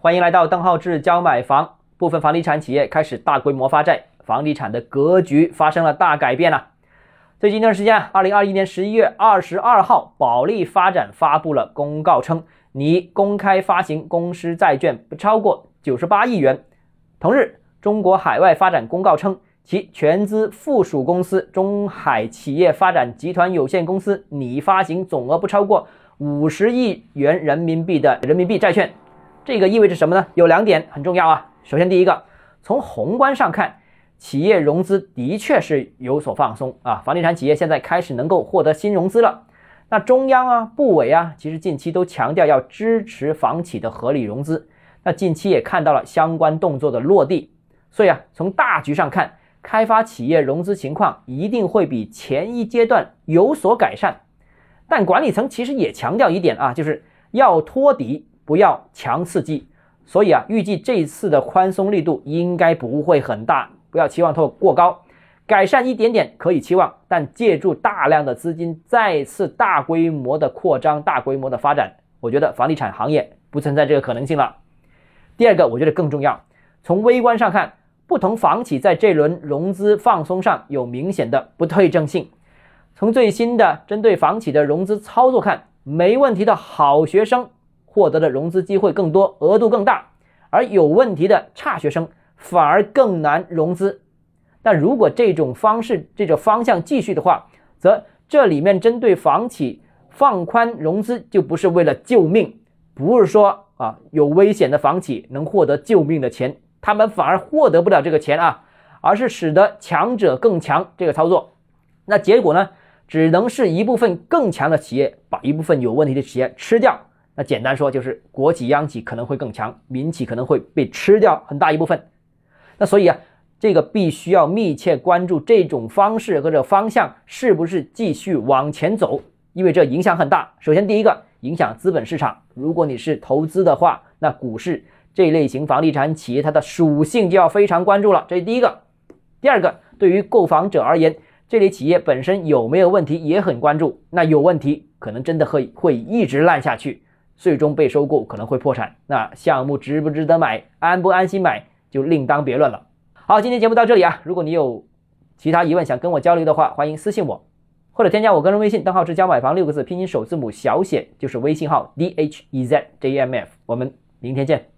欢迎来到邓浩志教买房。部分房地产企业开始大规模发债，房地产的格局发生了大改变了。最近一段时间，二零二一年十一月二十二号，保利发展发布了公告称，拟公开发行公司债券不超过九十八亿元。同日，中国海外发展公告称，其全资附属公司中海企业发展集团有限公司拟发行总额不超过五十亿元人民币的人民币债券。这个意味着什么呢？有两点很重要啊。首先，第一个，从宏观上看，企业融资的确是有所放松啊。房地产企业现在开始能够获得新融资了。那中央啊、部委啊，其实近期都强调要支持房企的合理融资。那近期也看到了相关动作的落地。所以啊，从大局上看，开发企业融资情况一定会比前一阶段有所改善。但管理层其实也强调一点啊，就是要托底。不要强刺激，所以啊，预计这一次的宽松力度应该不会很大，不要期望它过高，改善一点点可以期望，但借助大量的资金再次大规模的扩张、大规模的发展，我觉得房地产行业不存在这个可能性了。第二个，我觉得更重要，从微观上看，不同房企在这轮融资放松上有明显的不对称性。从最新的针对房企的融资操作看，没问题的好学生。获得的融资机会更多，额度更大，而有问题的差学生反而更难融资。但如果这种方式、这种方向继续的话，则这里面针对房企放宽融资就不是为了救命，不是说啊有危险的房企能获得救命的钱，他们反而获得不了这个钱啊，而是使得强者更强这个操作。那结果呢，只能是一部分更强的企业把一部分有问题的企业吃掉。那简单说就是国企央企可能会更强，民企可能会被吃掉很大一部分。那所以啊，这个必须要密切关注这种方式或者方向是不是继续往前走，因为这影响很大。首先第一个影响资本市场，如果你是投资的话，那股市这类型房地产企业它的属性就要非常关注了，这是第一个。第二个，对于购房者而言，这类企业本身有没有问题也很关注，那有问题可能真的会会一直烂下去。最终被收购可能会破产，那项目值不值得买，安不安心买就另当别论了。好，今天节目到这里啊，如果你有其他疑问想跟我交流的话，欢迎私信我，或者添加我个人微信，账号是教买房六个字拼音首字母小写就是微信号 d h e z j m f，我们明天见。